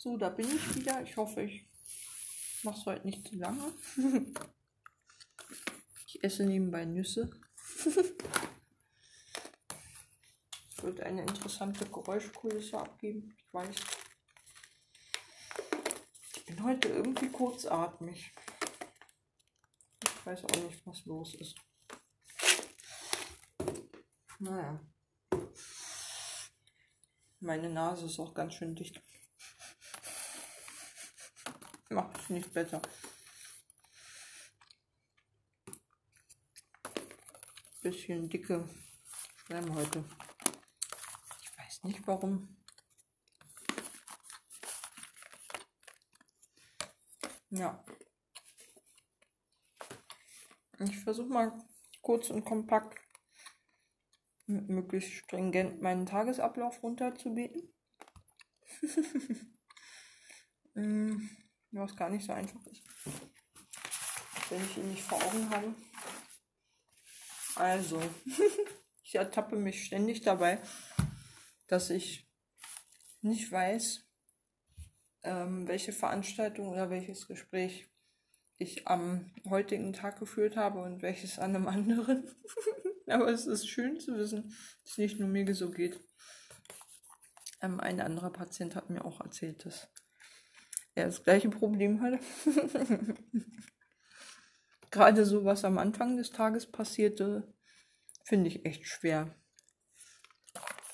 So, da bin ich wieder. Ich hoffe, ich mache es heute nicht zu lange. ich esse nebenbei Nüsse. Es wird eine interessante Geräuschkulisse abgeben. Ich weiß. Ich bin heute irgendwie kurzatmig. Ich weiß auch nicht, was los ist. Naja. Meine Nase ist auch ganz schön dicht. Macht es nicht besser. Bisschen dicke Schleimhäute. Ich weiß nicht warum. Ja. Ich versuche mal kurz und kompakt möglichst stringent meinen Tagesablauf runterzubeten. Mm, was gar nicht so einfach ist, wenn ich ihn nicht vor Augen habe. Also, ich ertappe mich ständig dabei, dass ich nicht weiß, ähm, welche Veranstaltung oder welches Gespräch ich am heutigen Tag geführt habe und welches an einem anderen. Aber es ist schön zu wissen, dass es nicht nur mir so geht. Ähm, ein anderer Patient hat mir auch erzählt, dass er das gleiche Problem hatte. Gerade so, was am Anfang des Tages passierte, finde ich echt schwer,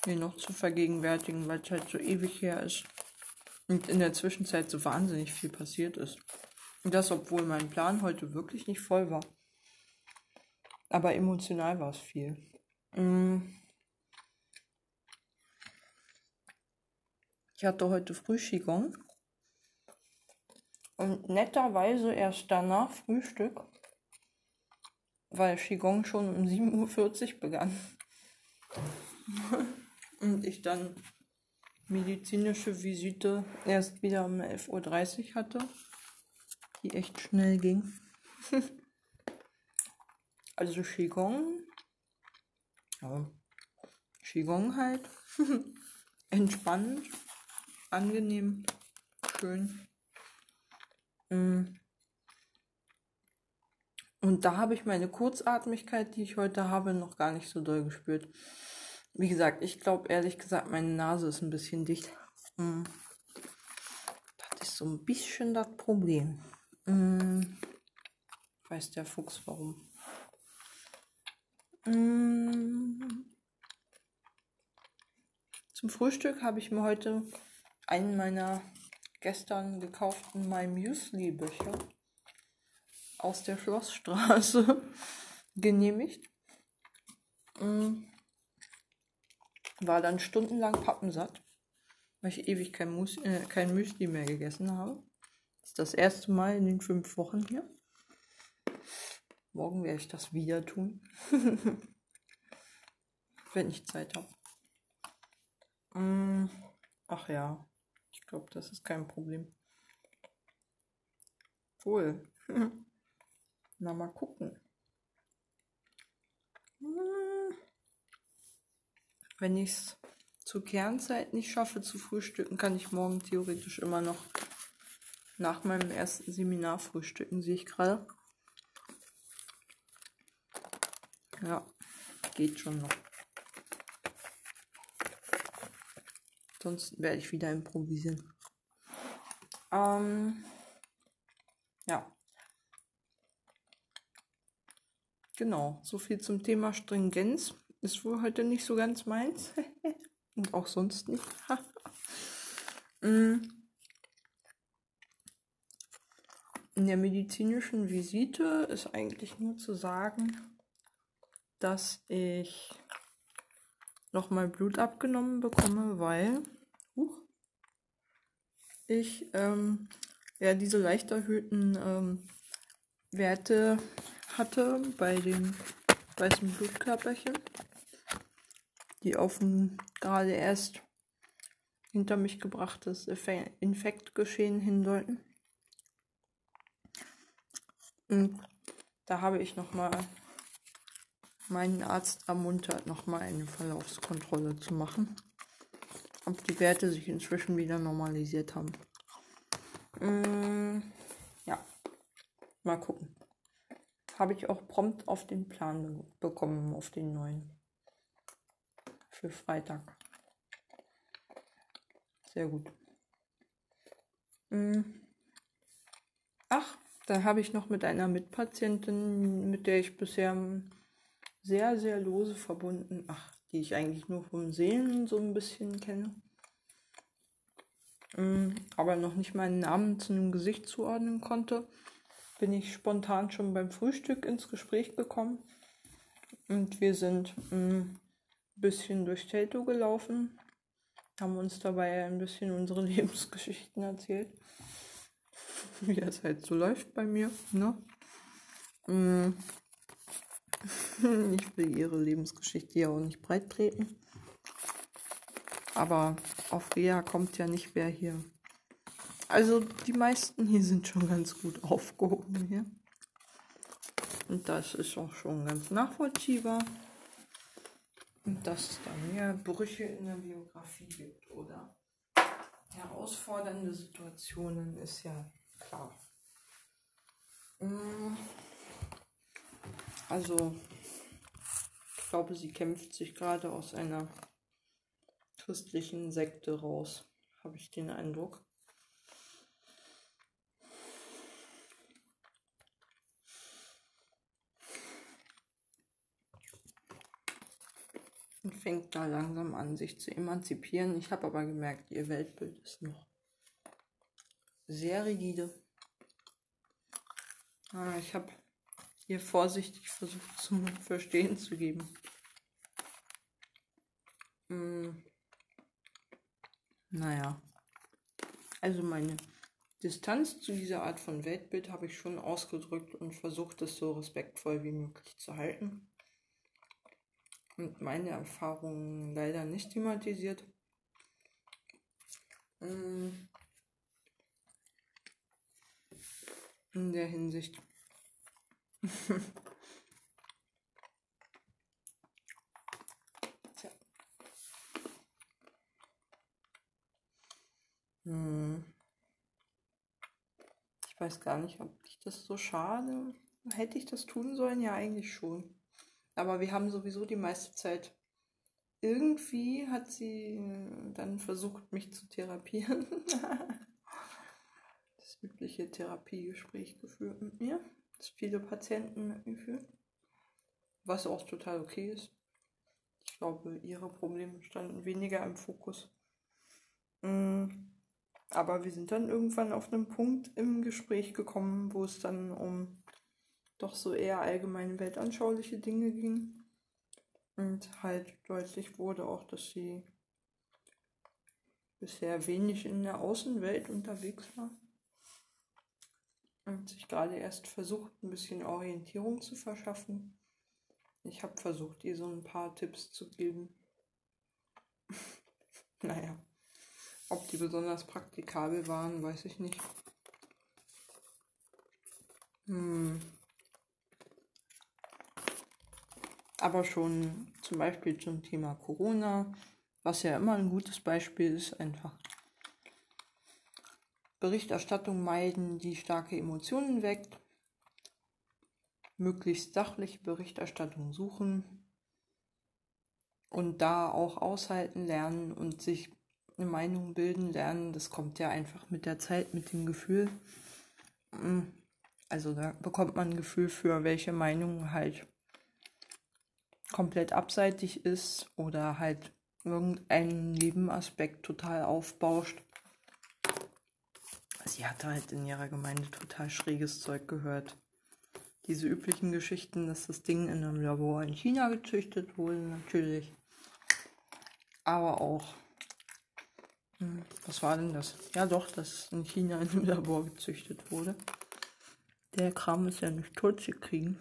mir noch zu vergegenwärtigen, weil es halt so ewig her ist. Und in der Zwischenzeit so wahnsinnig viel passiert ist. Und das, obwohl mein Plan heute wirklich nicht voll war. Aber emotional war es viel. Mm. Ich hatte heute früh Qigong. Und netterweise erst danach Frühstück, weil Qigong schon um 7.40 Uhr begann. Und ich dann medizinische Visite erst wieder um 11.30 Uhr hatte, die echt schnell ging. Also Qigong. Ja. Qigong halt. Entspannend. Angenehm. Schön. Mm. Und da habe ich meine Kurzatmigkeit, die ich heute habe, noch gar nicht so doll gespürt. Wie gesagt, ich glaube ehrlich gesagt, meine Nase ist ein bisschen dicht. Mm. Das ist so ein bisschen das Problem. Mm. Weiß der Fuchs warum. Zum Frühstück habe ich mir heute einen meiner gestern gekauften My Müsli Bücher aus der Schlossstraße genehmigt. Mm. War dann stundenlang pappensatt, weil ich ewig kein, Mus äh, kein Müsli mehr gegessen habe. Das ist das erste Mal in den fünf Wochen hier. Morgen werde ich das wieder tun. Wenn ich Zeit habe. Mm, ach ja, ich glaube, das ist kein Problem. Wohl. Na, mal gucken. Mm. Wenn ich es zur Kernzeit nicht schaffe zu frühstücken, kann ich morgen theoretisch immer noch nach meinem ersten Seminar frühstücken, sehe ich gerade. Ja, geht schon noch. Sonst werde ich wieder improvisieren. Ähm, ja. Genau, so viel zum Thema Stringenz. Ist wohl heute nicht so ganz meins. Und auch sonst nicht. Mm. In der medizinischen Visite ist eigentlich nur zu sagen, dass ich nochmal Blut abgenommen bekomme, weil ich ähm, ja diese leicht erhöhten ähm, Werte hatte bei den weißen Blutkörperchen, die auf ein gerade erst hinter mich gebrachtes Infektgeschehen hindeuten. Und da habe ich nochmal meinen Arzt ermuntert, nochmal eine Verlaufskontrolle zu machen, ob die Werte sich inzwischen wieder normalisiert haben. Mm, ja, mal gucken. Habe ich auch prompt auf den Plan bekommen, auf den neuen. Für Freitag. Sehr gut. Mm. Ach, da habe ich noch mit einer Mitpatientin, mit der ich bisher sehr, sehr lose verbunden, ach, die ich eigentlich nur vom Sehen so ein bisschen kenne, mm, aber noch nicht meinen Namen zu einem Gesicht zuordnen konnte, bin ich spontan schon beim Frühstück ins Gespräch gekommen. Und wir sind ein mm, bisschen durch Telto gelaufen, haben uns dabei ein bisschen unsere Lebensgeschichten erzählt. Wie das halt so läuft bei mir, ne? Ich will ihre Lebensgeschichte ja auch nicht breit treten. Aber auf Rea kommt ja nicht wer hier. Also die meisten hier sind schon ganz gut aufgehoben hier. Und das ist auch schon ganz nachvollziehbar. Und dass es da mehr Brüche in der Biografie gibt oder herausfordernde Situationen ist ja klar. Mm. Also, ich glaube, sie kämpft sich gerade aus einer christlichen Sekte raus, habe ich den Eindruck. Und fängt da langsam an, sich zu emanzipieren. Ich habe aber gemerkt, ihr Weltbild ist noch sehr rigide. Ah, ich habe ihr vorsichtig versucht zu verstehen zu geben. Hm. Naja. Also meine Distanz zu dieser Art von Weltbild habe ich schon ausgedrückt und versucht, es so respektvoll wie möglich zu halten. Und meine Erfahrungen leider nicht thematisiert. Hm. In der Hinsicht Tja. Hm. Ich weiß gar nicht, ob ich das so schade. Hätte ich das tun sollen? Ja, eigentlich schon. Aber wir haben sowieso die meiste Zeit. Irgendwie hat sie dann versucht, mich zu therapieren. das übliche Therapiegespräch geführt mit mir viele Patienten führen. Was auch total okay ist. Ich glaube, ihre Probleme standen weniger im Fokus. Mm, aber wir sind dann irgendwann auf einem Punkt im Gespräch gekommen, wo es dann um doch so eher allgemeine weltanschauliche Dinge ging. Und halt deutlich wurde auch, dass sie bisher wenig in der Außenwelt unterwegs war und sich gerade erst versucht, ein bisschen Orientierung zu verschaffen. Ich habe versucht, ihr so ein paar Tipps zu geben. naja, ob die besonders praktikabel waren, weiß ich nicht. Hm. Aber schon zum Beispiel zum Thema Corona, was ja immer ein gutes Beispiel ist, einfach Berichterstattung meiden, die starke Emotionen weckt, möglichst sachliche Berichterstattung suchen und da auch aushalten lernen und sich eine Meinung bilden lernen. Das kommt ja einfach mit der Zeit, mit dem Gefühl. Mm, also da bekommt man ein Gefühl für, welche Meinung halt komplett abseitig ist oder halt irgendeinen Nebenaspekt total aufbauscht sie hat halt in ihrer Gemeinde total schräges Zeug gehört. Diese üblichen Geschichten, dass das Ding in einem Labor in China gezüchtet wurde, natürlich. Aber auch. Hm, was war denn das? Ja, doch, dass in China in einem Labor gezüchtet wurde. Der Kram ist ja nicht tot zu kriegen.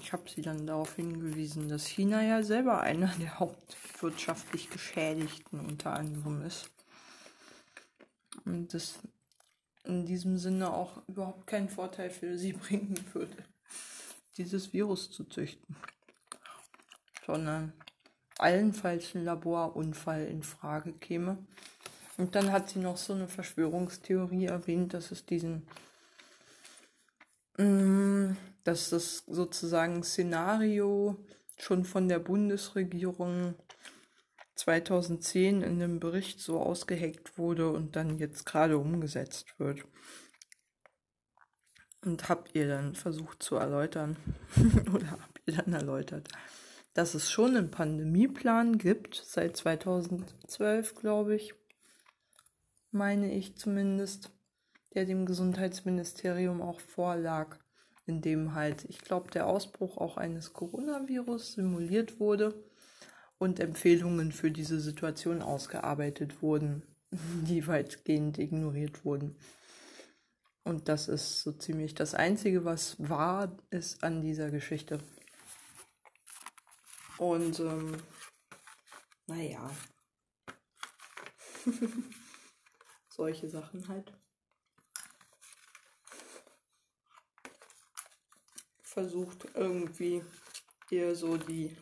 Ich habe sie dann darauf hingewiesen, dass China ja selber einer der hauptwirtschaftlich Geschädigten unter anderem ist. Und das in diesem Sinne auch überhaupt keinen Vorteil für sie bringen würde, dieses Virus zu züchten. Sondern allenfalls ein Laborunfall in Frage käme. Und dann hat sie noch so eine Verschwörungstheorie erwähnt, dass es diesen, mm, dass das sozusagen Szenario schon von der Bundesregierung 2010 in dem Bericht so ausgeheckt wurde und dann jetzt gerade umgesetzt wird. Und habt ihr dann versucht zu erläutern, oder habt ihr dann erläutert, dass es schon einen Pandemieplan gibt, seit 2012, glaube ich, meine ich zumindest, der dem Gesundheitsministerium auch vorlag, in dem halt, ich glaube, der Ausbruch auch eines Coronavirus simuliert wurde und Empfehlungen für diese Situation ausgearbeitet wurden, die weitgehend ignoriert wurden. Und das ist so ziemlich das Einzige, was wahr ist an dieser Geschichte. Und ähm, naja, solche Sachen halt. Versucht irgendwie eher so die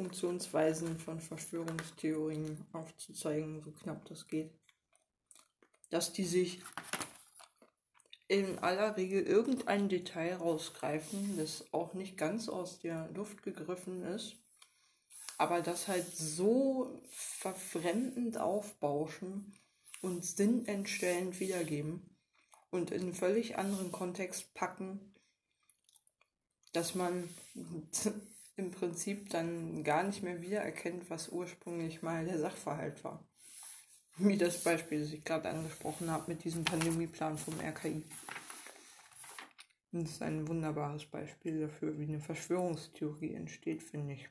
Funktionsweisen von Verschwörungstheorien aufzuzeigen, so knapp das geht. Dass die sich in aller Regel irgendein Detail rausgreifen, das auch nicht ganz aus der Luft gegriffen ist, aber das halt so verfremdend aufbauschen und sinnentstellend wiedergeben und in einen völlig anderen Kontext packen, dass man im Prinzip dann gar nicht mehr wiedererkennt, was ursprünglich mal der Sachverhalt war. Wie das Beispiel, das ich gerade angesprochen habe mit diesem Pandemieplan vom RKI. das ist ein wunderbares Beispiel dafür, wie eine Verschwörungstheorie entsteht, finde ich.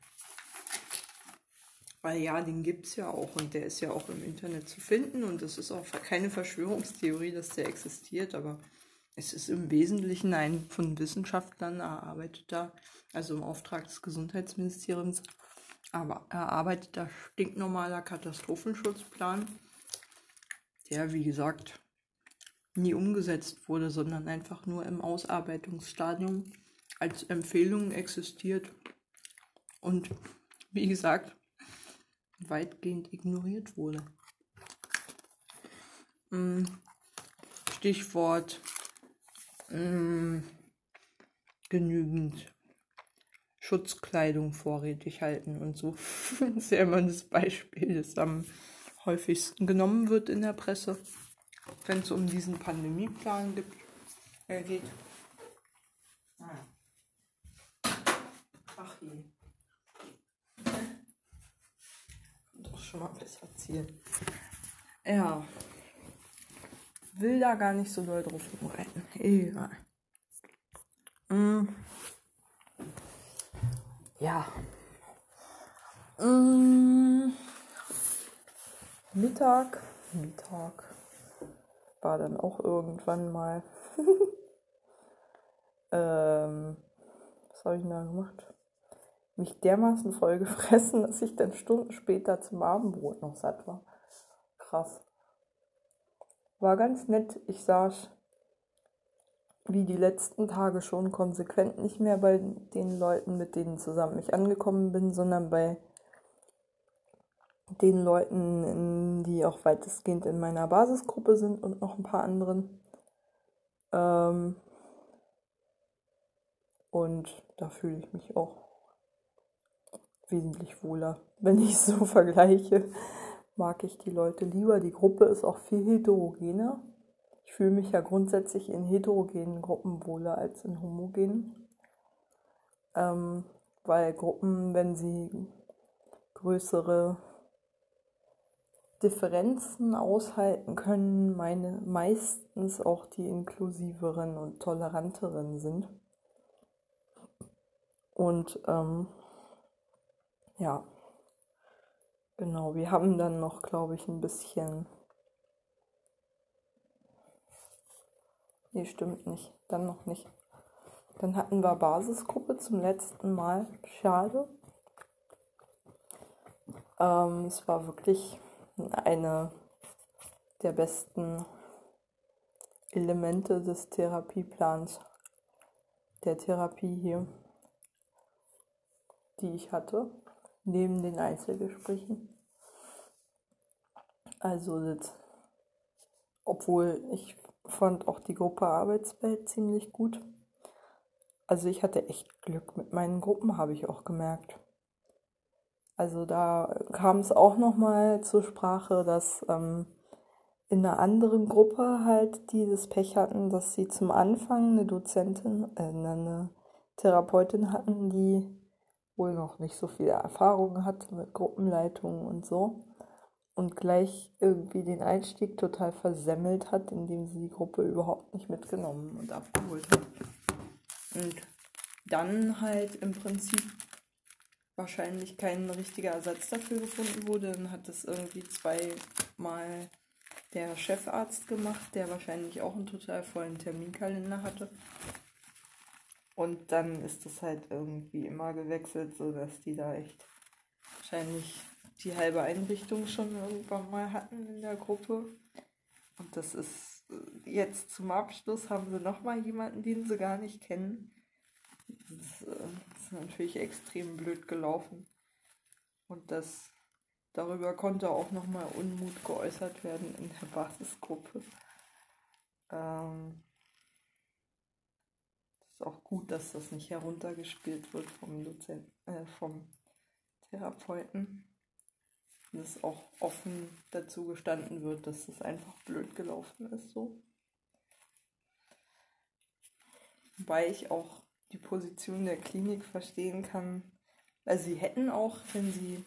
Weil ja, den gibt es ja auch und der ist ja auch im Internet zu finden und es ist auch keine Verschwörungstheorie, dass der existiert, aber es ist im Wesentlichen ein von Wissenschaftlern erarbeiteter, also im Auftrag des Gesundheitsministeriums, aber erarbeiteter stinknormaler Katastrophenschutzplan, der, wie gesagt, nie umgesetzt wurde, sondern einfach nur im Ausarbeitungsstadium als Empfehlung existiert und, wie gesagt, weitgehend ignoriert wurde. Hm, Stichwort mh, mm, genügend Schutzkleidung vorrätig halten und so. das ist ja immer das Beispiel, das am häufigsten genommen wird in der Presse, wenn es um diesen Pandemieplan gibt, äh, geht. Ach je. Auch schon mal besser zielen. Ja will da gar nicht so doll drauf rumreiten. Egal. Mm. Ja. Mm. Mittag. Mittag. War dann auch irgendwann mal. ähm, was habe ich denn da gemacht? Mich dermaßen voll gefressen, dass ich dann Stunden später zum Abendbrot noch satt war. Krass. War ganz nett. Ich saß wie die letzten Tage schon konsequent nicht mehr bei den Leuten, mit denen zusammen ich angekommen bin, sondern bei den Leuten, die auch weitestgehend in meiner Basisgruppe sind und noch ein paar anderen. Ähm und da fühle ich mich auch wesentlich wohler, wenn ich so vergleiche mag ich die Leute lieber. Die Gruppe ist auch viel heterogener. Ich fühle mich ja grundsätzlich in heterogenen Gruppen wohler als in homogenen. Ähm, weil Gruppen, wenn sie größere Differenzen aushalten können, meine meistens auch die inklusiveren und toleranteren sind. Und ähm, ja, Genau, wir haben dann noch, glaube ich, ein bisschen. Nee, stimmt nicht. Dann noch nicht. Dann hatten wir Basisgruppe zum letzten Mal. Schade. Ähm, es war wirklich eine der besten Elemente des Therapieplans, der Therapie hier, die ich hatte neben den Einzelgesprächen. Also das, obwohl ich fand auch die Gruppe Arbeitswelt ziemlich gut. Also ich hatte echt Glück mit meinen Gruppen, habe ich auch gemerkt. Also da kam es auch nochmal zur Sprache, dass ähm, in einer anderen Gruppe halt dieses Pech hatten, dass sie zum Anfang eine Dozentin, äh, eine Therapeutin hatten, die wohl noch nicht so viel Erfahrung hatte mit Gruppenleitungen und so und gleich irgendwie den Einstieg total versemmelt hat, indem sie die Gruppe überhaupt nicht mitgenommen und abgeholt hat. Und dann halt im Prinzip wahrscheinlich kein richtiger Ersatz dafür gefunden wurde. Dann hat das irgendwie zweimal der Chefarzt gemacht, der wahrscheinlich auch einen total vollen Terminkalender hatte. Und dann ist das halt irgendwie immer gewechselt, sodass die da echt wahrscheinlich die halbe Einrichtung schon irgendwann mal hatten in der Gruppe. Und das ist äh, jetzt zum Abschluss haben sie nochmal jemanden, den sie gar nicht kennen. Das äh, ist natürlich extrem blöd gelaufen. Und das darüber konnte auch nochmal Unmut geäußert werden in der Basisgruppe. Ähm, ist auch gut, dass das nicht heruntergespielt wird vom Dozenten, äh, vom Therapeuten dass auch offen dazu gestanden wird, dass das einfach blöd gelaufen ist so. Wobei ich auch die Position der Klinik verstehen kann. Also sie hätten auch, wenn sie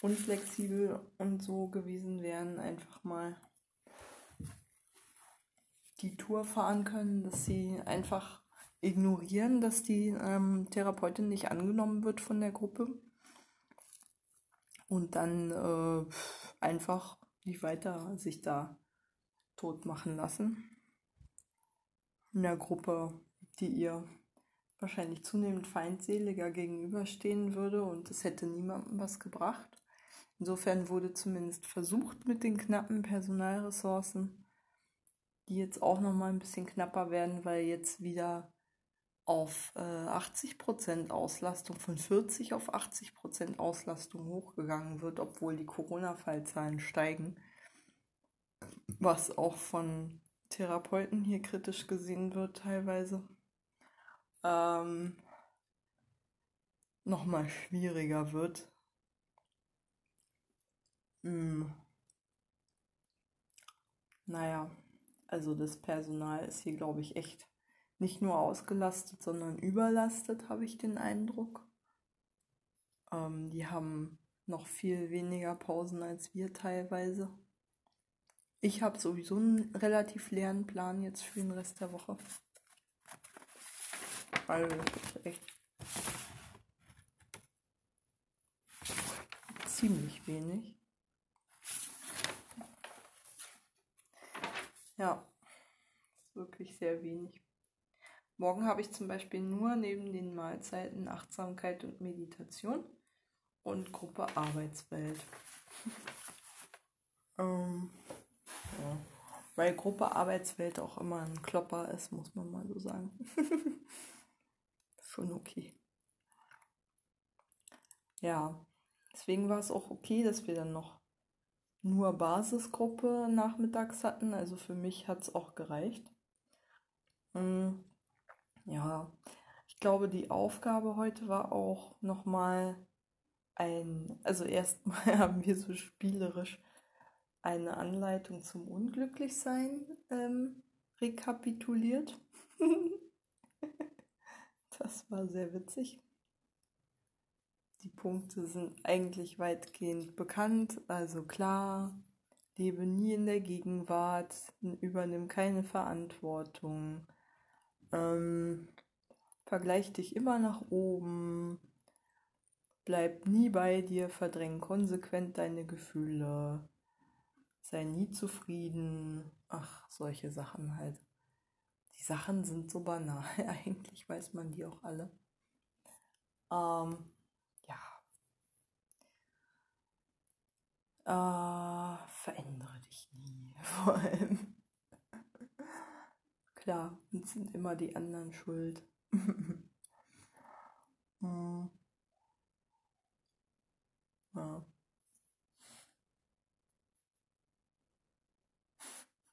unflexibel und so gewesen wären, einfach mal die Tour fahren können, dass sie einfach ignorieren, dass die ähm, Therapeutin nicht angenommen wird von der Gruppe und dann äh, einfach nicht weiter sich da tot machen lassen. In der Gruppe, die ihr wahrscheinlich zunehmend feindseliger gegenüberstehen würde und es hätte niemandem was gebracht. Insofern wurde zumindest versucht mit den knappen Personalressourcen, die jetzt auch noch mal ein bisschen knapper werden, weil jetzt wieder auf äh, 80% Auslastung, von 40 auf 80% Auslastung hochgegangen wird, obwohl die Corona-Fallzahlen steigen, was auch von Therapeuten hier kritisch gesehen wird teilweise, ähm, nochmal schwieriger wird. Hm. Naja, also das Personal ist hier, glaube ich, echt nicht nur ausgelastet, sondern überlastet, habe ich den Eindruck. Ähm, die haben noch viel weniger Pausen als wir teilweise. Ich habe sowieso einen relativ leeren Plan jetzt für den Rest der Woche. Ist echt ziemlich wenig. Ja, wirklich sehr wenig. Morgen habe ich zum Beispiel nur neben den Mahlzeiten Achtsamkeit und Meditation und Gruppe Arbeitswelt. ähm, ja. Weil Gruppe Arbeitswelt auch immer ein Klopper ist, muss man mal so sagen. Schon okay. Ja, deswegen war es auch okay, dass wir dann noch nur Basisgruppe nachmittags hatten. Also für mich hat es auch gereicht. Mhm. Ja, ich glaube, die Aufgabe heute war auch nochmal ein, also erstmal haben wir so spielerisch eine Anleitung zum Unglücklichsein ähm, rekapituliert. das war sehr witzig. Die Punkte sind eigentlich weitgehend bekannt, also klar, lebe nie in der Gegenwart, übernimm keine Verantwortung, ähm, vergleich dich immer nach oben. Bleib nie bei dir, verdräng konsequent deine Gefühle. Sei nie zufrieden. Ach, solche Sachen halt. Die Sachen sind so banal. Eigentlich weiß man die auch alle. Ähm, ja. Äh, verändere dich nie. Vor allem. Klar, uns sind immer die anderen schuld. hm. ja.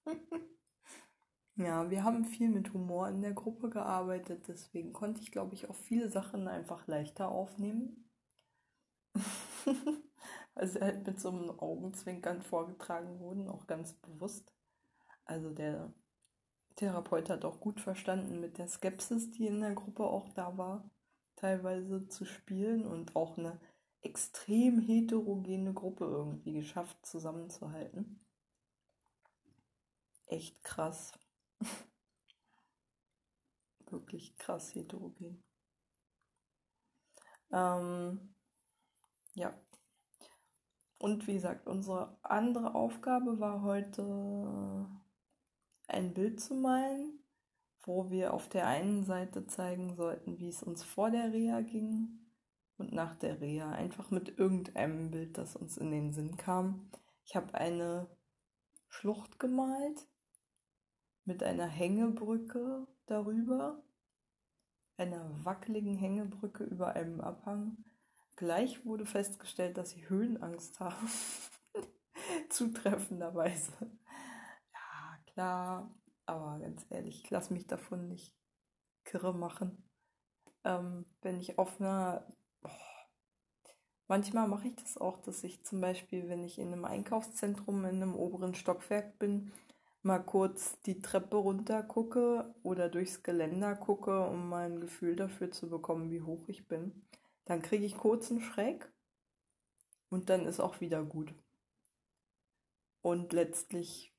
ja, wir haben viel mit Humor in der Gruppe gearbeitet, deswegen konnte ich, glaube ich, auch viele Sachen einfach leichter aufnehmen. Sie halt mit so einem Augenzwinkern vorgetragen wurden, auch ganz bewusst. Also der Therapeut hat auch gut verstanden mit der Skepsis, die in der Gruppe auch da war, teilweise zu spielen und auch eine extrem heterogene Gruppe irgendwie geschafft zusammenzuhalten. Echt krass. Wirklich krass heterogen. Ähm, ja. Und wie gesagt, unsere andere Aufgabe war heute ein Bild zu malen, wo wir auf der einen Seite zeigen sollten, wie es uns vor der Reha ging und nach der Reha. Einfach mit irgendeinem Bild, das uns in den Sinn kam. Ich habe eine Schlucht gemalt mit einer Hängebrücke darüber, einer wackeligen Hängebrücke über einem Abhang. Gleich wurde festgestellt, dass ich Höhenangst habe. Zutreffenderweise. Klar, aber ganz ehrlich, ich lasse mich davon nicht kirre machen. Ähm, wenn ich auf einer Manchmal mache ich das auch, dass ich zum Beispiel, wenn ich in einem Einkaufszentrum in einem oberen Stockwerk bin, mal kurz die Treppe runter gucke oder durchs Geländer gucke, um mal ein Gefühl dafür zu bekommen, wie hoch ich bin. Dann kriege ich kurz einen Schreck und dann ist auch wieder gut. Und letztlich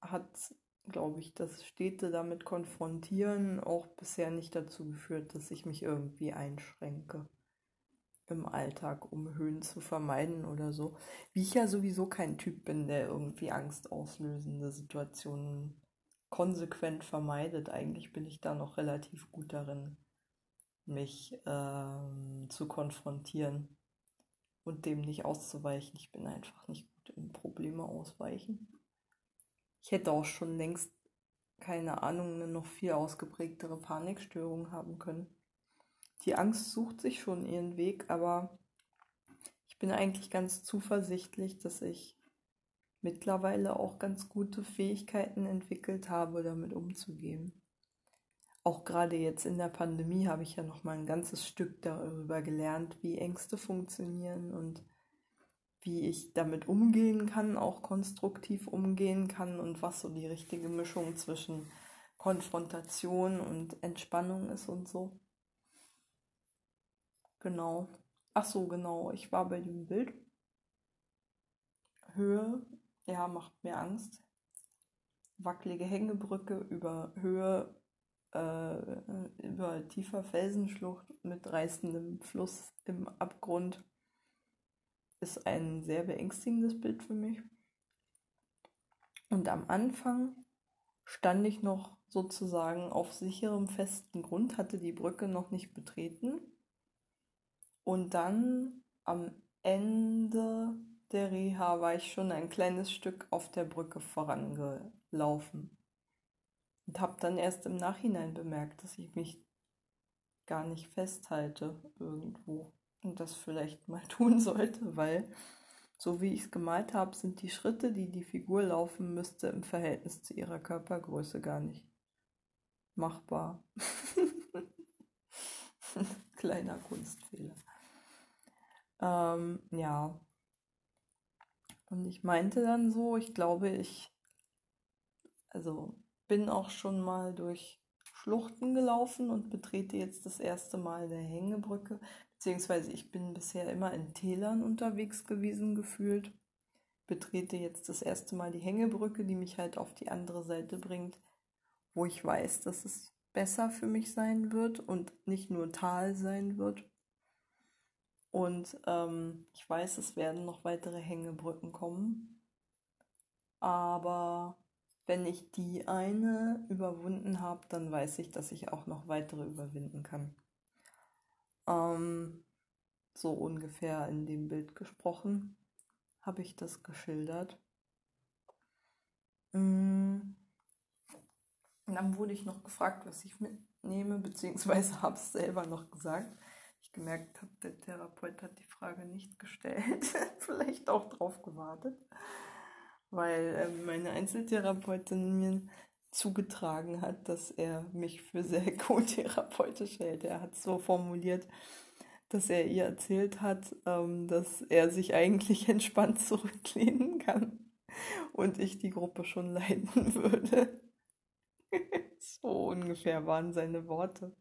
hat, glaube ich, das Städte damit konfrontieren auch bisher nicht dazu geführt, dass ich mich irgendwie einschränke im Alltag, um Höhen zu vermeiden oder so. Wie ich ja sowieso kein Typ bin, der irgendwie angstauslösende Situationen konsequent vermeidet. Eigentlich bin ich da noch relativ gut darin, mich ähm, zu konfrontieren und dem nicht auszuweichen. Ich bin einfach nicht gut im Probleme ausweichen. Ich hätte auch schon längst, keine Ahnung, eine noch viel ausgeprägtere Panikstörung haben können die Angst sucht sich schon ihren Weg, aber ich bin eigentlich ganz zuversichtlich, dass ich mittlerweile auch ganz gute Fähigkeiten entwickelt habe, damit umzugehen. Auch gerade jetzt in der Pandemie habe ich ja noch mal ein ganzes Stück darüber gelernt, wie Ängste funktionieren und wie ich damit umgehen kann, auch konstruktiv umgehen kann und was so die richtige Mischung zwischen Konfrontation und Entspannung ist und so. Genau. Ach so, genau. Ich war bei dem Bild. Höhe, ja, macht mir Angst. Wackelige Hängebrücke über Höhe, äh, über tiefer Felsenschlucht mit reißendem Fluss im Abgrund ist ein sehr beängstigendes Bild für mich. Und am Anfang stand ich noch sozusagen auf sicherem, festen Grund, hatte die Brücke noch nicht betreten und dann am Ende der Reha war ich schon ein kleines Stück auf der Brücke vorangelaufen. Und habe dann erst im Nachhinein bemerkt, dass ich mich gar nicht festhalte irgendwo das vielleicht mal tun sollte, weil so wie ich es gemalt habe, sind die Schritte, die die Figur laufen müsste, im Verhältnis zu ihrer Körpergröße gar nicht machbar. Kleiner Kunstfehler. Ähm, ja. Und ich meinte dann so, ich glaube, ich, also bin auch schon mal durch Schluchten gelaufen und betrete jetzt das erste Mal eine Hängebrücke, beziehungsweise ich bin bisher immer in Tälern unterwegs gewesen gefühlt, betrete jetzt das erste Mal die Hängebrücke, die mich halt auf die andere Seite bringt, wo ich weiß, dass es besser für mich sein wird und nicht nur Tal sein wird. Und ähm, ich weiß, es werden noch weitere Hängebrücken kommen. Aber wenn ich die eine überwunden habe, dann weiß ich, dass ich auch noch weitere überwinden kann. Ähm, so ungefähr in dem Bild gesprochen habe ich das geschildert. Mm. Und dann wurde ich noch gefragt, was ich mitnehme, beziehungsweise habe es selber noch gesagt ich gemerkt habe, der Therapeut hat die Frage nicht gestellt. Vielleicht auch drauf gewartet. weil äh, meine Einzeltherapeutin mir zugetragen hat, dass er mich für sehr co-therapeutisch hält. Er hat so formuliert, dass er ihr erzählt hat, ähm, dass er sich eigentlich entspannt zurücklehnen kann und ich die Gruppe schon leiten würde. so ungefähr waren seine Worte.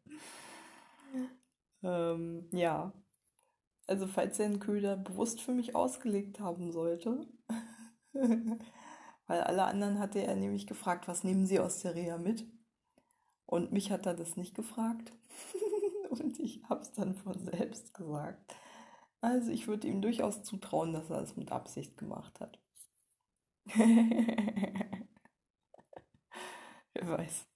Ähm, ja, also falls er einen Köder bewusst für mich ausgelegt haben sollte, weil alle anderen hatte er nämlich gefragt, was nehmen Sie aus der Reha mit? Und mich hat er das nicht gefragt. Und ich habe es dann von selbst gesagt. Also ich würde ihm durchaus zutrauen, dass er es mit Absicht gemacht hat. Wer weiß.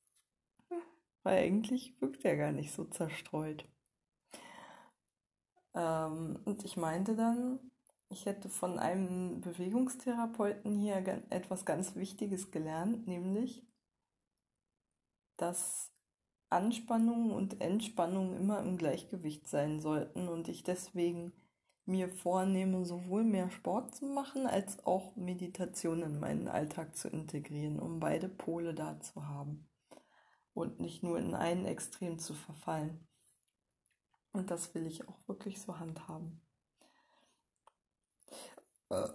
Weil eigentlich wirkt er gar nicht so zerstreut. Ähm, und ich meinte dann, ich hätte von einem Bewegungstherapeuten hier etwas ganz Wichtiges gelernt, nämlich, dass Anspannung und Entspannung immer im Gleichgewicht sein sollten und ich deswegen mir vornehme, sowohl mehr Sport zu machen als auch Meditation in meinen Alltag zu integrieren, um beide Pole da zu haben und nicht nur in ein Extrem zu verfallen. Und das will ich auch wirklich so handhaben. Äh,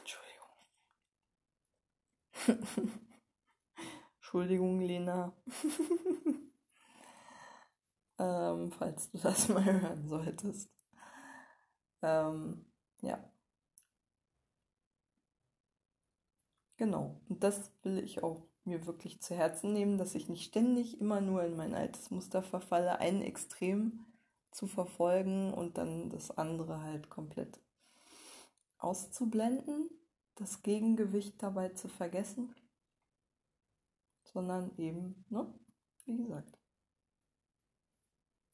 Entschuldigung. Entschuldigung, Lena. ähm, falls du das mal hören solltest. Ähm, ja. Genau. Und das will ich auch mir wirklich zu Herzen nehmen, dass ich nicht ständig immer nur in mein altes Muster verfalle, ein Extrem zu verfolgen und dann das andere halt komplett auszublenden, das Gegengewicht dabei zu vergessen, sondern eben, ne, wie gesagt,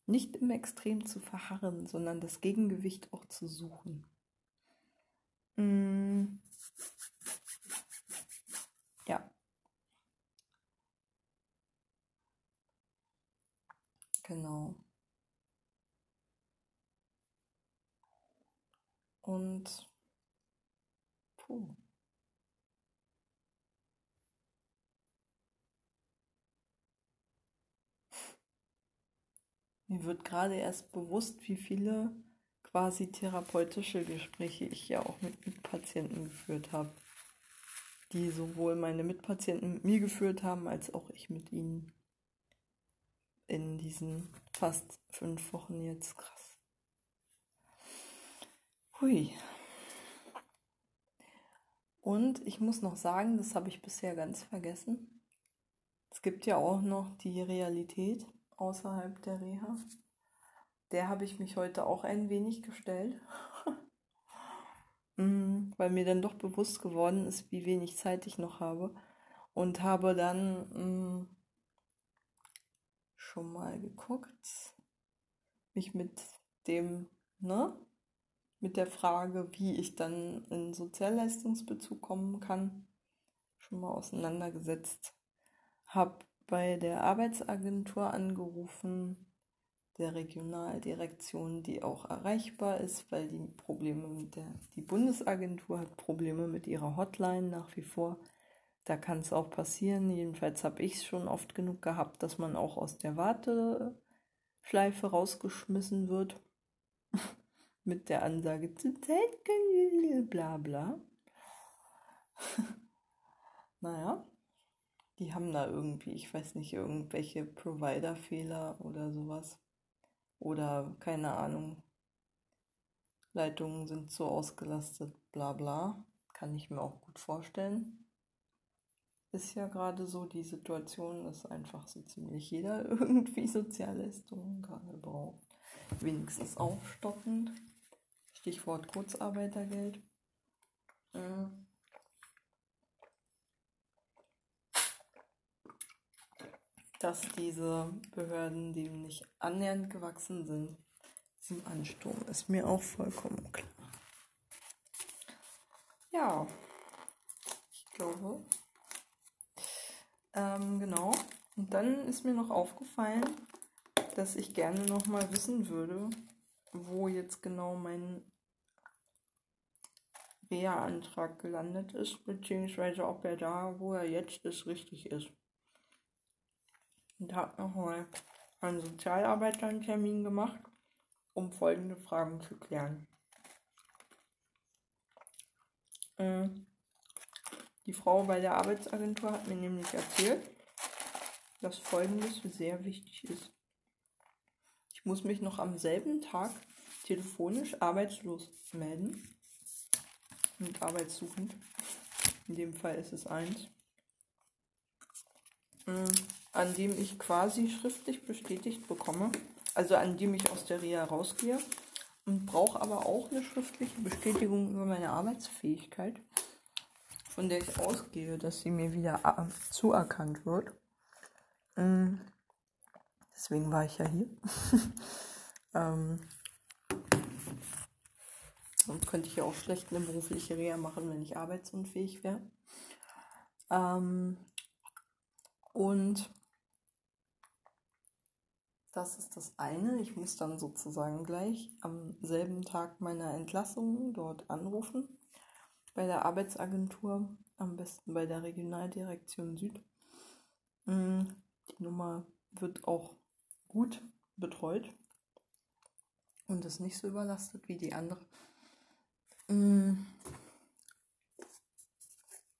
nicht im Extrem zu verharren, sondern das Gegengewicht auch zu suchen. Mm. Ja. Genau. Und puh. Mir wird gerade erst bewusst, wie viele quasi therapeutische Gespräche ich ja auch mit Mitpatienten geführt habe, die sowohl meine Mitpatienten mit mir geführt haben, als auch ich mit ihnen in diesen fast fünf Wochen jetzt. Krass. Hui. Und ich muss noch sagen, das habe ich bisher ganz vergessen. Es gibt ja auch noch die Realität außerhalb der Reha. Der habe ich mich heute auch ein wenig gestellt, mm, weil mir dann doch bewusst geworden ist, wie wenig Zeit ich noch habe. Und habe dann mm, schon mal geguckt, mich mit dem, ne, mit der Frage, wie ich dann in Sozialleistungsbezug kommen kann, schon mal auseinandergesetzt. Habe bei der Arbeitsagentur angerufen, der Regionaldirektion, die auch erreichbar ist, weil die Probleme mit der, die Bundesagentur hat Probleme mit ihrer Hotline nach wie vor. Da kann es auch passieren. Jedenfalls habe ich es schon oft genug gehabt, dass man auch aus der Warteschleife rausgeschmissen wird. mit der Ansage zu Zeit, bla bla. naja, die haben da irgendwie, ich weiß nicht, irgendwelche Provider-Fehler oder sowas. Oder keine Ahnung. Leitungen sind so ausgelastet, bla bla. Kann ich mir auch gut vorstellen. Ist ja gerade so die Situation, dass einfach so ziemlich jeder irgendwie Sozialleistungen gerade braucht. Wenigstens aufstockend. Stichwort Kurzarbeitergeld. Äh. dass diese Behörden dem nicht annähernd gewachsen sind, diesem Ansturm, ist mir auch vollkommen klar. Ja, ich glaube. Ähm, genau. Und dann ist mir noch aufgefallen, dass ich gerne noch mal wissen würde, wo jetzt genau mein Reha-Antrag gelandet ist, beziehungsweise ob er da, wo er jetzt ist, richtig ist. Und habe nochmal einen Sozialarbeiter einen Termin gemacht, um folgende Fragen zu klären. Äh, die Frau bei der Arbeitsagentur hat mir nämlich erzählt, dass folgendes sehr wichtig ist. Ich muss mich noch am selben Tag telefonisch arbeitslos melden und arbeitssuchend. In dem Fall ist es eins. Äh, an dem ich quasi schriftlich bestätigt bekomme, also an dem ich aus der Reha rausgehe und brauche aber auch eine schriftliche Bestätigung über meine Arbeitsfähigkeit, von der ich ausgehe, dass sie mir wieder äh, zuerkannt wird. Ähm, deswegen war ich ja hier. ähm, und könnte ich ja auch schlecht eine berufliche Reha machen, wenn ich arbeitsunfähig wäre. Ähm, und das ist das eine. Ich muss dann sozusagen gleich am selben Tag meiner Entlassung dort anrufen. Bei der Arbeitsagentur, am besten bei der Regionaldirektion Süd. Mm, die Nummer wird auch gut betreut und ist nicht so überlastet wie die andere. Mm.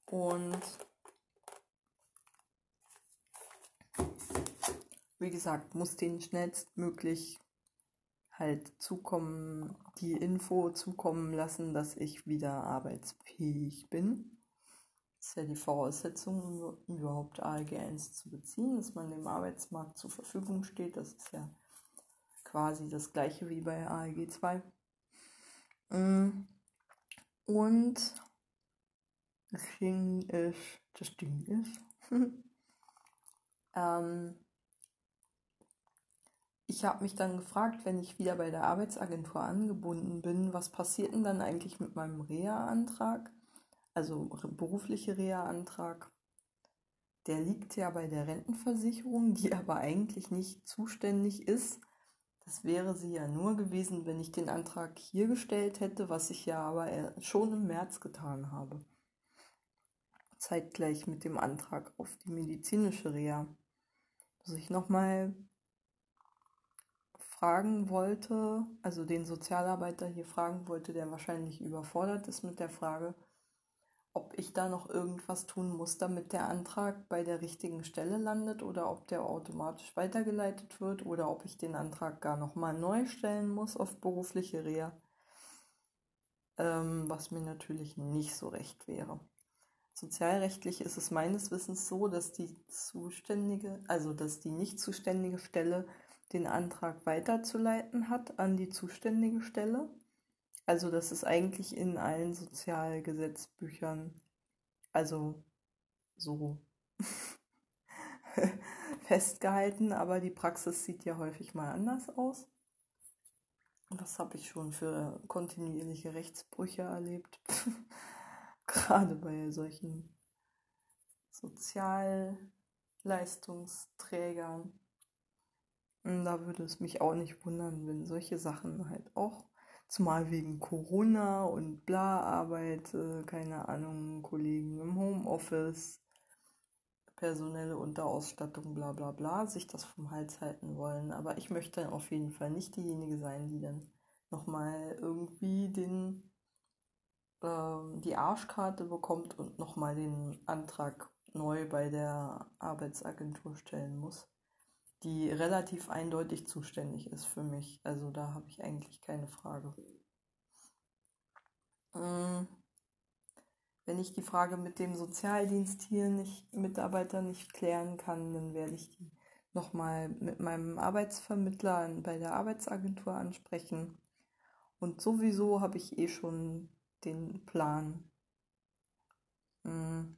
Und wie gesagt, muss den schnellstmöglich halt zukommen, die Info zukommen lassen, dass ich wieder arbeitsfähig bin. Das ist ja die Voraussetzung, um überhaupt ALG 1 zu beziehen, dass man dem Arbeitsmarkt zur Verfügung steht. Das ist ja quasi das gleiche wie bei ALG 2. Mm. Und das Ding ist, das Ding ist, ähm, ich habe mich dann gefragt, wenn ich wieder bei der Arbeitsagentur angebunden bin, was passiert denn dann eigentlich mit meinem Reha-Antrag? Also berufliche Reha-Antrag. Der liegt ja bei der Rentenversicherung, die aber eigentlich nicht zuständig ist. Das wäre sie ja nur gewesen, wenn ich den Antrag hier gestellt hätte, was ich ja aber schon im März getan habe. Zeitgleich mit dem Antrag auf die medizinische Reha. Dass ich nochmal fragen wollte, also den Sozialarbeiter hier fragen wollte, der wahrscheinlich überfordert ist mit der Frage, ob ich da noch irgendwas tun muss, damit der Antrag bei der richtigen Stelle landet oder ob der automatisch weitergeleitet wird oder ob ich den Antrag gar nochmal neu stellen muss auf berufliche Reha, ähm, was mir natürlich nicht so recht wäre. Sozialrechtlich ist es meines Wissens so, dass die zuständige, also dass die nicht zuständige Stelle den Antrag weiterzuleiten hat an die zuständige Stelle. Also das ist eigentlich in allen Sozialgesetzbüchern, also so festgehalten, aber die Praxis sieht ja häufig mal anders aus. Und das habe ich schon für kontinuierliche Rechtsbrüche erlebt. Gerade bei solchen Sozialleistungsträgern. Da würde es mich auch nicht wundern, wenn solche Sachen halt auch, zumal wegen Corona und bla Arbeit, äh, keine Ahnung, Kollegen im Homeoffice, personelle Unterausstattung, bla bla bla, sich das vom Hals halten wollen. Aber ich möchte auf jeden Fall nicht diejenige sein, die dann nochmal irgendwie den, äh, die Arschkarte bekommt und nochmal den Antrag neu bei der Arbeitsagentur stellen muss die relativ eindeutig zuständig ist für mich. Also da habe ich eigentlich keine Frage. Mm. Wenn ich die Frage mit dem Sozialdienst hier nicht, Mitarbeiter nicht klären kann, dann werde ich die nochmal mit meinem Arbeitsvermittler bei der Arbeitsagentur ansprechen. Und sowieso habe ich eh schon den Plan. Mm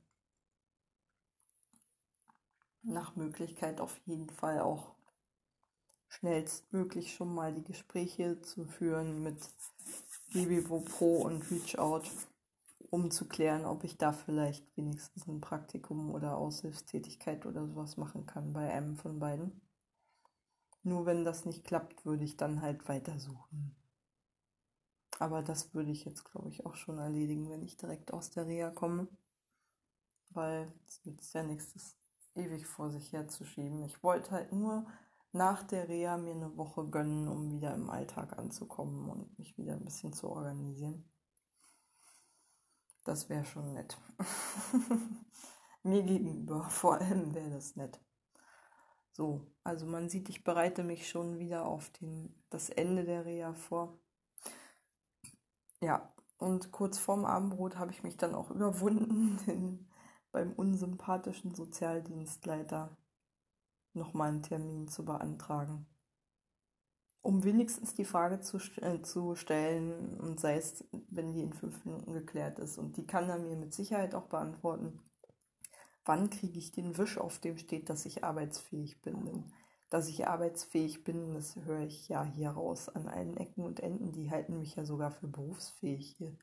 nach Möglichkeit auf jeden Fall auch schnellstmöglich schon mal die Gespräche zu führen mit BBWO Pro und ReachOut, um zu klären, ob ich da vielleicht wenigstens ein Praktikum oder Aushilfstätigkeit oder sowas machen kann bei einem von beiden. Nur wenn das nicht klappt, würde ich dann halt weitersuchen. Aber das würde ich jetzt, glaube ich, auch schon erledigen, wenn ich direkt aus der Reha komme. Weil es nützt ja nichts, das ewig vor sich herzuschieben. Ich wollte halt nur nach der Reha mir eine Woche gönnen, um wieder im Alltag anzukommen und mich wieder ein bisschen zu organisieren. Das wäre schon nett. mir gegenüber vor allem wäre das nett. So, also man sieht, ich bereite mich schon wieder auf den, das Ende der Reha vor. Ja, und kurz vorm Abendbrot habe ich mich dann auch überwunden, den, beim unsympathischen Sozialdienstleiter nochmal einen Termin zu beantragen. Um wenigstens die Frage zu, äh, zu stellen, und sei es, wenn die in fünf Minuten geklärt ist. Und die kann er mir mit Sicherheit auch beantworten wann kriege ich den Wisch, auf dem steht, dass ich arbeitsfähig bin. Denn dass ich arbeitsfähig bin, das höre ich ja hier raus an allen Ecken und Enden. Die halten mich ja sogar für berufsfähig hier.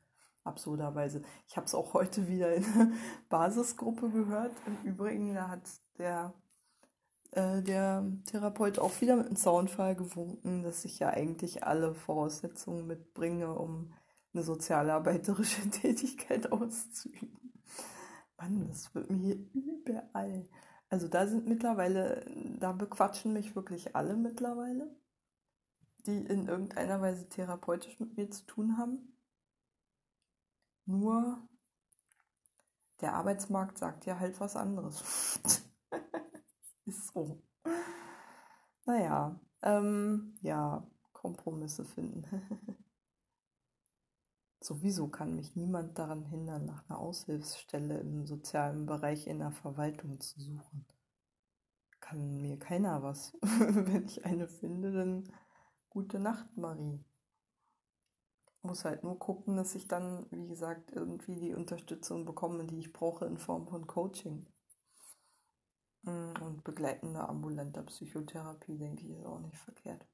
Absurderweise. Ich habe es auch heute wieder in der Basisgruppe gehört. Im Übrigen, da hat der, äh, der Therapeut auch wieder mit einem Zaunfall gewunken, dass ich ja eigentlich alle Voraussetzungen mitbringe, um eine sozialarbeiterische Tätigkeit auszuüben. Mann, das wird mir hier überall. Also da sind mittlerweile, da bequatschen mich wirklich alle mittlerweile, die in irgendeiner Weise therapeutisch mit mir zu tun haben. Nur der Arbeitsmarkt sagt ja halt was anderes. Ist so. Naja, ähm, ja, Kompromisse finden. Sowieso kann mich niemand daran hindern, nach einer Aushilfsstelle im sozialen Bereich in der Verwaltung zu suchen. Kann mir keiner was. Wenn ich eine finde, dann gute Nacht, Marie. Muss halt nur gucken, dass ich dann, wie gesagt, irgendwie die Unterstützung bekomme, die ich brauche in Form von Coaching. Mm, und begleitende ambulante Psychotherapie, denke ich, ist auch nicht verkehrt.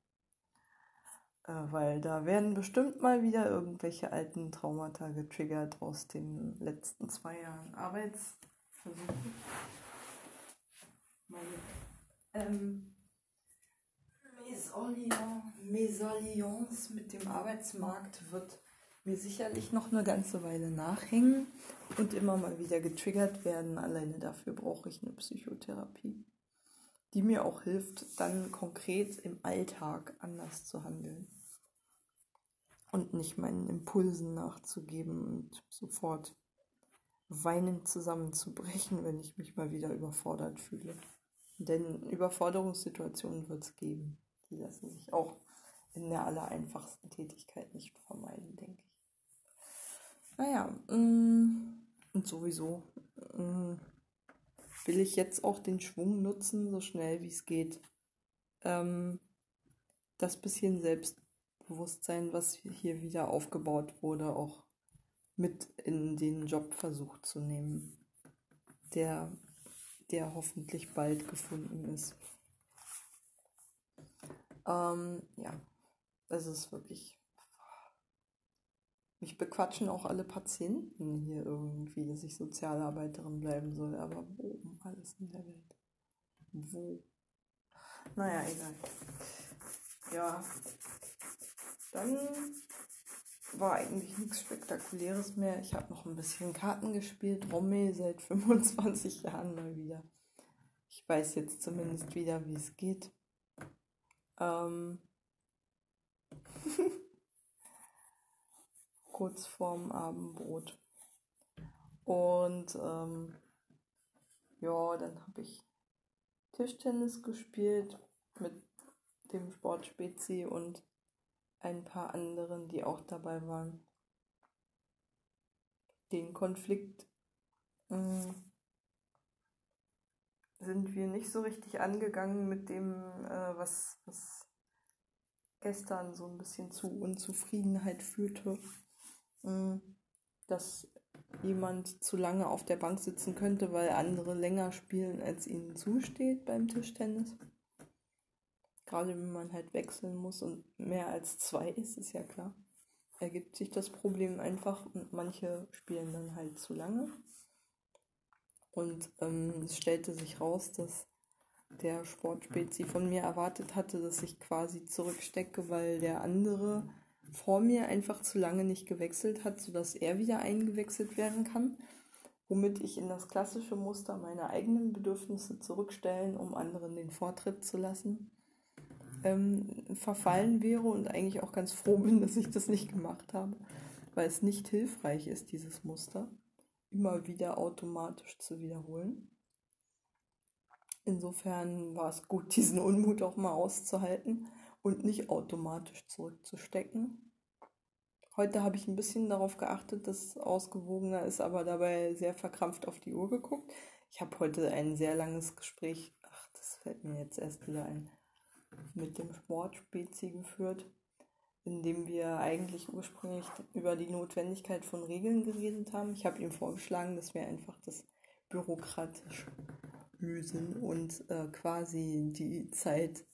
Äh, weil da werden bestimmt mal wieder irgendwelche alten Traumata getriggert aus den letzten zwei Jahren Arbeitsversuche. Meine ähm, Mesalliance mit dem Arbeitsmarkt wird mir sicherlich noch eine ganze Weile nachhängen und immer mal wieder getriggert werden. Alleine dafür brauche ich eine Psychotherapie die mir auch hilft, dann konkret im Alltag anders zu handeln und nicht meinen Impulsen nachzugeben und sofort weinend zusammenzubrechen, wenn ich mich mal wieder überfordert fühle. Denn Überforderungssituationen wird es geben. Die lassen sich auch in der allereinfachsten Tätigkeit nicht vermeiden, denke ich. Naja, mm, und sowieso mm, will ich jetzt auch den Schwung nutzen, so schnell wie es geht. Ähm, das bisschen Selbstbewusstsein, was hier wieder aufgebaut wurde, auch mit in den Job versucht zu nehmen, der, der hoffentlich bald gefunden ist. Ähm, ja, es ist wirklich mich bequatschen auch alle Patienten hier irgendwie, dass ich Sozialarbeiterin bleiben soll. Aber wo um alles in der Welt? Wo? Naja, egal. Ja. Dann war eigentlich nichts Spektakuläres mehr. Ich habe noch ein bisschen Karten gespielt. Romme seit 25 Jahren mal wieder. Ich weiß jetzt zumindest wieder, wie es geht. Ähm. kurz vorm Abendbrot. Und ähm, ja, dann habe ich Tischtennis gespielt mit dem Sportspezi und ein paar anderen, die auch dabei waren. Den Konflikt mh, mm, sind wir nicht so richtig angegangen mit dem, äh, was, was gestern so ein bisschen zu Unzufriedenheit führte dass jemand zu lange auf der Bank sitzen könnte, weil andere länger spielen, als ihnen zusteht beim Tischtennis. Gerade wenn man halt wechseln muss und mehr als zwei ist, ist ja klar. Ergibt sich das Problem einfach und manche spielen dann halt zu lange. Und ähm, es stellte sich raus, dass der Sportspezi von mir erwartet hatte, dass ich quasi zurückstecke, weil der andere vor mir einfach zu lange nicht gewechselt hat, sodass er wieder eingewechselt werden kann, womit ich in das klassische Muster meine eigenen Bedürfnisse zurückstellen, um anderen den Vortritt zu lassen, ähm, verfallen wäre und eigentlich auch ganz froh bin, dass ich das nicht gemacht habe, weil es nicht hilfreich ist, dieses Muster immer wieder automatisch zu wiederholen. Insofern war es gut, diesen Unmut auch mal auszuhalten und nicht automatisch zurückzustecken. Heute habe ich ein bisschen darauf geachtet, dass es ausgewogener ist, aber dabei sehr verkrampft auf die Uhr geguckt. Ich habe heute ein sehr langes Gespräch, ach, das fällt mir jetzt erst wieder ein, mit dem Sportspezi geführt, in dem wir eigentlich ursprünglich über die Notwendigkeit von Regeln geredet haben. Ich habe ihm vorgeschlagen, dass wir einfach das bürokratisch lösen und äh, quasi die Zeit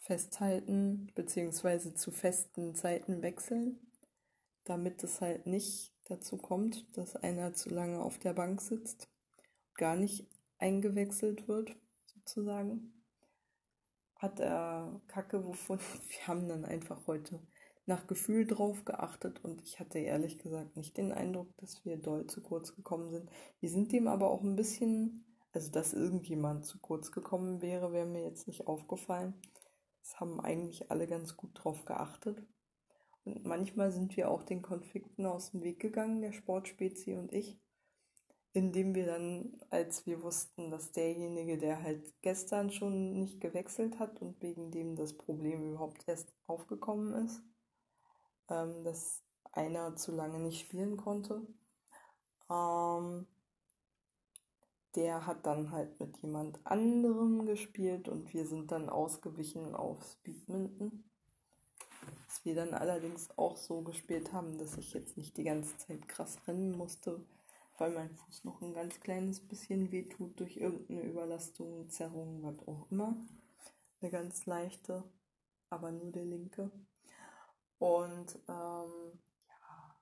festhalten, beziehungsweise zu festen Zeiten wechseln, damit es halt nicht dazu kommt, dass einer zu lange auf der Bank sitzt, gar nicht eingewechselt wird, sozusagen. Hat er Kacke wovon? Wir haben dann einfach heute nach Gefühl drauf geachtet und ich hatte ehrlich gesagt nicht den Eindruck, dass wir doll zu kurz gekommen sind. Wir sind dem aber auch ein bisschen, also dass irgendjemand zu kurz gekommen wäre, wäre mir jetzt nicht aufgefallen. Es haben eigentlich alle ganz gut drauf geachtet. Und manchmal sind wir auch den Konflikten aus dem Weg gegangen, der Sportspezi und ich, indem wir dann, als wir wussten, dass derjenige, der halt gestern schon nicht gewechselt hat und wegen dem das Problem überhaupt erst aufgekommen ist, ähm, dass einer zu lange nicht spielen konnte, ähm, der hat dann halt mit jemand anderem gespielt und wir sind dann ausgewichen auf Speedminton. Was wir dann allerdings auch so gespielt haben, dass ich jetzt nicht die ganze Zeit krass rennen musste, weil mein Fuß noch ein ganz kleines bisschen wehtut durch irgendeine Überlastung, Zerrung, was auch immer. Eine ganz leichte, aber nur der linke. Und ähm, ja,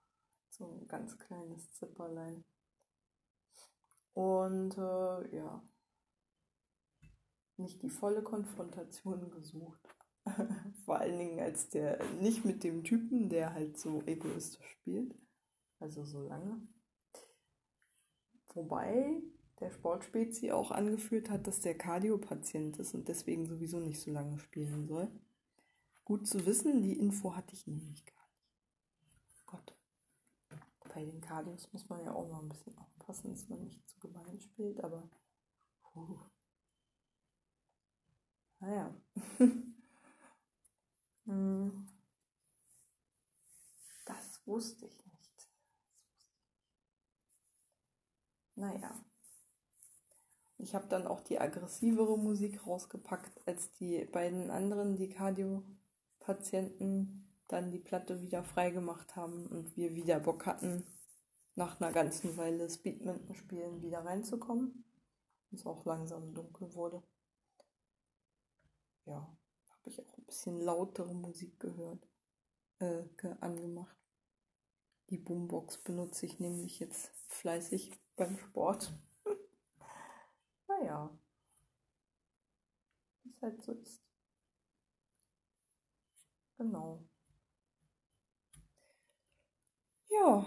so ein ganz kleines Zipperlein. Und äh, ja, nicht die volle Konfrontation gesucht. Vor allen Dingen als der, nicht mit dem Typen, der halt so egoistisch spielt. Also so lange. Wobei der Sportspezi auch angeführt hat, dass der Cardiopatient ist und deswegen sowieso nicht so lange spielen soll. Gut zu wissen, die Info hatte ich nämlich gar nicht. Gott. Bei den Cardios muss man ja auch mal ein bisschen aufpassen, dass man nicht zu gemein spielt, aber. Puh. Naja. Hm. das wusste ich nicht. Naja. Ich habe dann auch die aggressivere Musik rausgepackt als die beiden anderen, die Cardio Patienten dann die Platte wieder freigemacht haben und wir wieder Bock hatten, nach einer ganzen Weile Speedminton spielen wieder reinzukommen. Es auch langsam dunkel wurde. Ja, habe ich auch ein bisschen lautere Musik gehört, äh, angemacht. Die Boombox benutze ich nämlich jetzt fleißig beim Sport. naja, wie es halt so ist. Genau. Ja,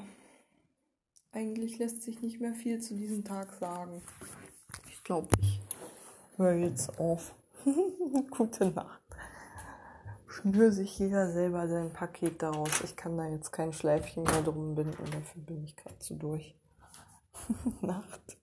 eigentlich lässt sich nicht mehr viel zu diesem Tag sagen. Ich glaube, ich höre jetzt auf. Gute Nacht. Schnür sich jeder selber sein Paket daraus. Ich kann da jetzt kein Schleifchen mehr drum binden. Dafür bin ich gerade zu durch. Nacht.